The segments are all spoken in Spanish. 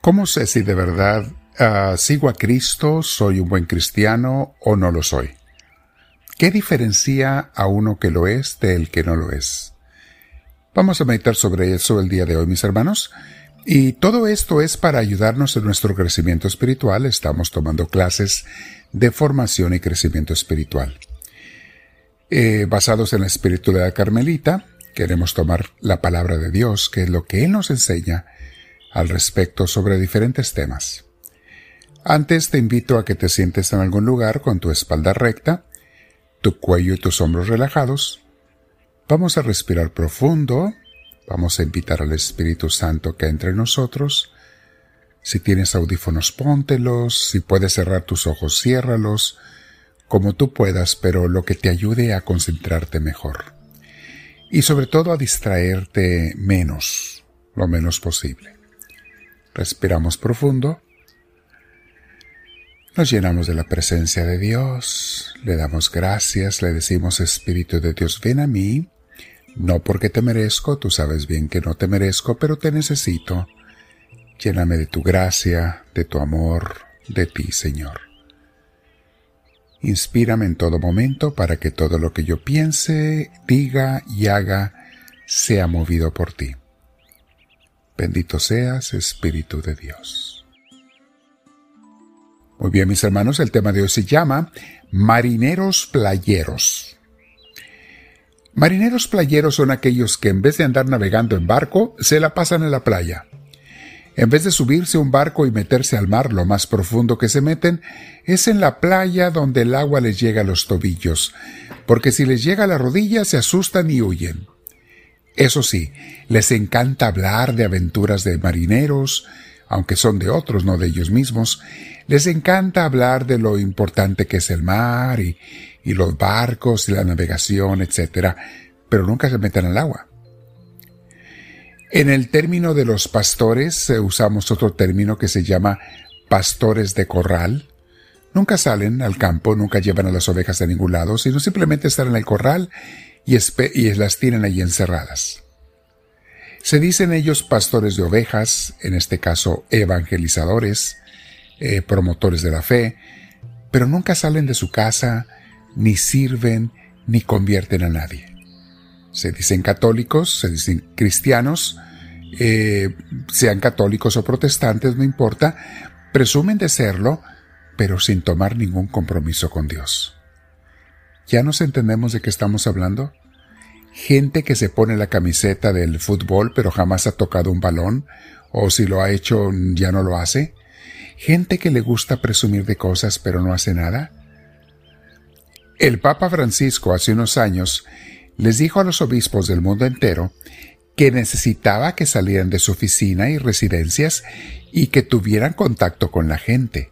¿Cómo sé si de verdad ah, sigo a Cristo, soy un buen cristiano o no lo soy? ¿Qué diferencia a uno que lo es del que no lo es? Vamos a meditar sobre eso el día de hoy, mis hermanos. Y todo esto es para ayudarnos en nuestro crecimiento espiritual. Estamos tomando clases de formación y crecimiento espiritual. Eh, basados en la espiritualidad carmelita, queremos tomar la palabra de Dios, que es lo que Él nos enseña al respecto sobre diferentes temas. Antes te invito a que te sientes en algún lugar con tu espalda recta, tu cuello y tus hombros relajados. Vamos a respirar profundo Vamos a invitar al Espíritu Santo que entre en nosotros. Si tienes audífonos, póntelos. Si puedes cerrar tus ojos, ciérralos. Como tú puedas, pero lo que te ayude a concentrarte mejor. Y sobre todo a distraerte menos, lo menos posible. Respiramos profundo. Nos llenamos de la presencia de Dios, le damos gracias, le decimos Espíritu de Dios, ven a mí, no porque te merezco, tú sabes bien que no te merezco, pero te necesito. Lléname de tu gracia, de tu amor, de ti, Señor. Inspírame en todo momento para que todo lo que yo piense, diga y haga sea movido por ti. Bendito seas, Espíritu de Dios. Muy bien, mis hermanos, el tema de hoy se llama Marineros Playeros. Marineros playeros son aquellos que en vez de andar navegando en barco, se la pasan en la playa. En vez de subirse a un barco y meterse al mar lo más profundo que se meten, es en la playa donde el agua les llega a los tobillos, porque si les llega a la rodilla se asustan y huyen. Eso sí, les encanta hablar de aventuras de marineros, aunque son de otros, no de ellos mismos, les encanta hablar de lo importante que es el mar y, los barcos y la navegación, etc., pero nunca se meten al agua. En el término de los pastores eh, usamos otro término que se llama pastores de corral. Nunca salen al campo, nunca llevan a las ovejas a ningún lado, sino simplemente están en el corral y, y las tienen allí encerradas. Se dicen ellos pastores de ovejas, en este caso evangelizadores, eh, promotores de la fe, pero nunca salen de su casa, ni sirven ni convierten a nadie. Se dicen católicos, se dicen cristianos, eh, sean católicos o protestantes, no importa, presumen de serlo, pero sin tomar ningún compromiso con Dios. ¿Ya nos entendemos de qué estamos hablando? Gente que se pone la camiseta del fútbol pero jamás ha tocado un balón, o si lo ha hecho ya no lo hace. Gente que le gusta presumir de cosas pero no hace nada. El Papa Francisco hace unos años les dijo a los obispos del mundo entero que necesitaba que salieran de su oficina y residencias y que tuvieran contacto con la gente.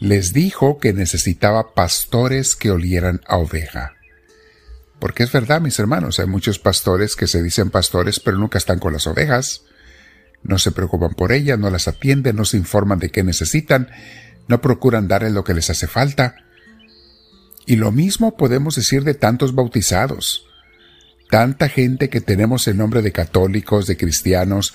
Les dijo que necesitaba pastores que olieran a oveja. Porque es verdad, mis hermanos, hay muchos pastores que se dicen pastores pero nunca están con las ovejas. No se preocupan por ellas, no las atienden, no se informan de qué necesitan, no procuran darles lo que les hace falta y lo mismo podemos decir de tantos bautizados. Tanta gente que tenemos el nombre de católicos, de cristianos,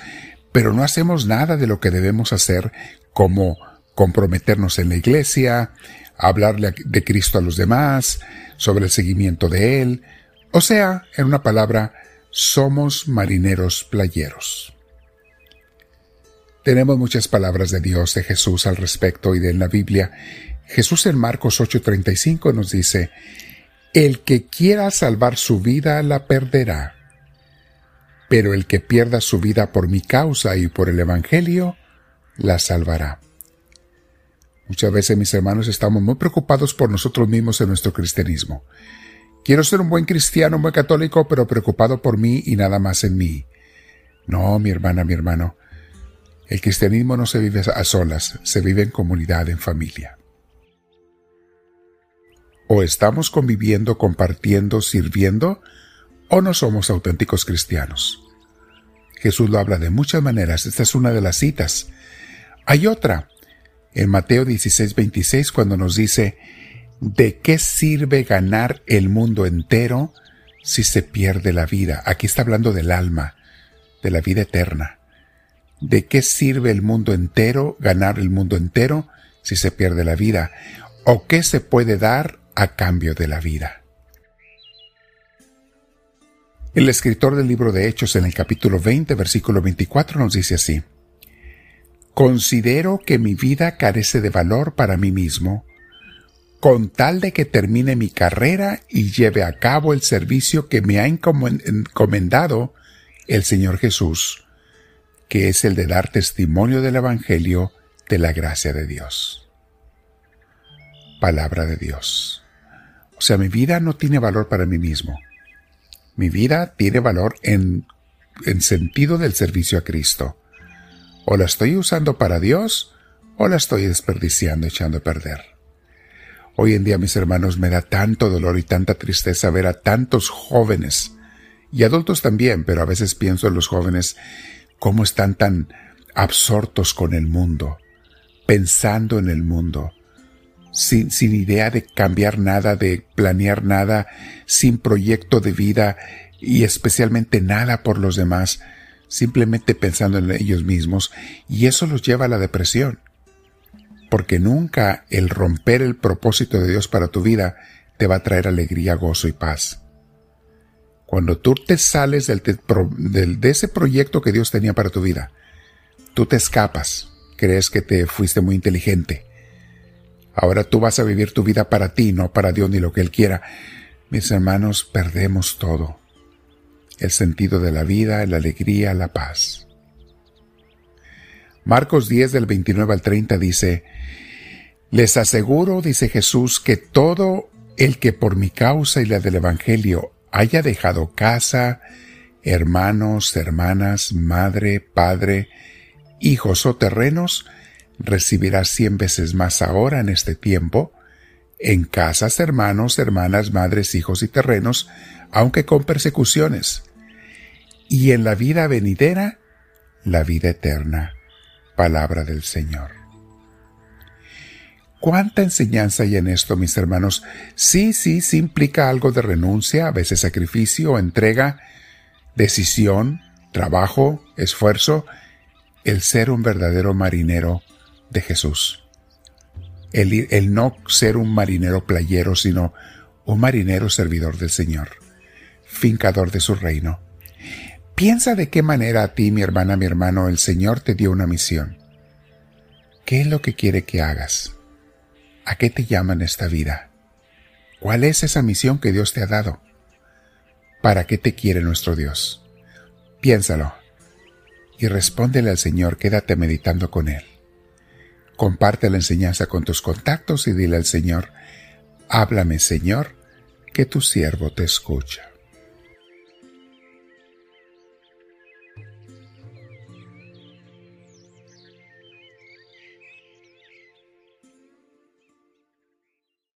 pero no hacemos nada de lo que debemos hacer como comprometernos en la iglesia, hablarle de Cristo a los demás, sobre el seguimiento de Él. O sea, en una palabra, somos marineros playeros. Tenemos muchas palabras de Dios, de Jesús al respecto y de la Biblia, Jesús en Marcos 8:35 nos dice, El que quiera salvar su vida la perderá, pero el que pierda su vida por mi causa y por el Evangelio, la salvará. Muchas veces, mis hermanos, estamos muy preocupados por nosotros mismos en nuestro cristianismo. Quiero ser un buen cristiano, un buen católico, pero preocupado por mí y nada más en mí. No, mi hermana, mi hermano. El cristianismo no se vive a solas, se vive en comunidad, en familia. O estamos conviviendo, compartiendo, sirviendo, o no somos auténticos cristianos. Jesús lo habla de muchas maneras. Esta es una de las citas. Hay otra, en Mateo 16, 26, cuando nos dice, ¿de qué sirve ganar el mundo entero si se pierde la vida? Aquí está hablando del alma, de la vida eterna. ¿De qué sirve el mundo entero, ganar el mundo entero, si se pierde la vida? ¿O qué se puede dar a cambio de la vida? El escritor del libro de Hechos en el capítulo 20, versículo 24 nos dice así, Considero que mi vida carece de valor para mí mismo, con tal de que termine mi carrera y lleve a cabo el servicio que me ha encomendado el Señor Jesús, que es el de dar testimonio del Evangelio de la gracia de Dios. Palabra de Dios. O sea, mi vida no tiene valor para mí mismo mi vida tiene valor en, en sentido del servicio a Cristo. O la estoy usando para Dios o la estoy desperdiciando, echando a perder. Hoy en día, mis hermanos, me da tanto dolor y tanta tristeza ver a tantos jóvenes, y adultos también, pero a veces pienso en los jóvenes cómo están tan absortos con el mundo, pensando en el mundo, sin, idea de cambiar nada, de planear nada, sin proyecto de vida y especialmente nada por los demás, simplemente pensando en ellos mismos, y eso los lleva a la depresión. Porque nunca el romper el propósito de Dios para tu vida te va a traer alegría, gozo y paz. Cuando tú te sales del, de ese proyecto que Dios tenía para tu vida, tú te escapas, crees que te fuiste muy inteligente, Ahora tú vas a vivir tu vida para ti, no para Dios ni lo que Él quiera. Mis hermanos, perdemos todo. El sentido de la vida, la alegría, la paz. Marcos 10 del 29 al 30 dice, Les aseguro, dice Jesús, que todo el que por mi causa y la del Evangelio haya dejado casa, hermanos, hermanas, madre, padre, hijos o terrenos, recibirás cien veces más ahora en este tiempo, en casas, hermanos, hermanas, madres, hijos y terrenos, aunque con persecuciones, y en la vida venidera, la vida eterna. Palabra del Señor. ¿Cuánta enseñanza hay en esto, mis hermanos? Sí, sí, sí implica algo de renuncia, a veces sacrificio, entrega, decisión, trabajo, esfuerzo, el ser un verdadero marinero de Jesús. El, no ser un marinero playero, sino un marinero servidor del Señor, fincador de su reino. Piensa de qué manera a ti, mi hermana, mi hermano, el Señor te dio una misión. ¿Qué es lo que quiere que hagas? ¿A qué te llama en esta vida? ¿Cuál es esa misión que Dios te ha dado? ¿Para qué te quiere nuestro Dios? Piénsalo y respóndele al Señor, quédate meditando con Él. Comparte la enseñanza con tus contactos y dile al Señor, háblame Señor, que tu siervo te escucha.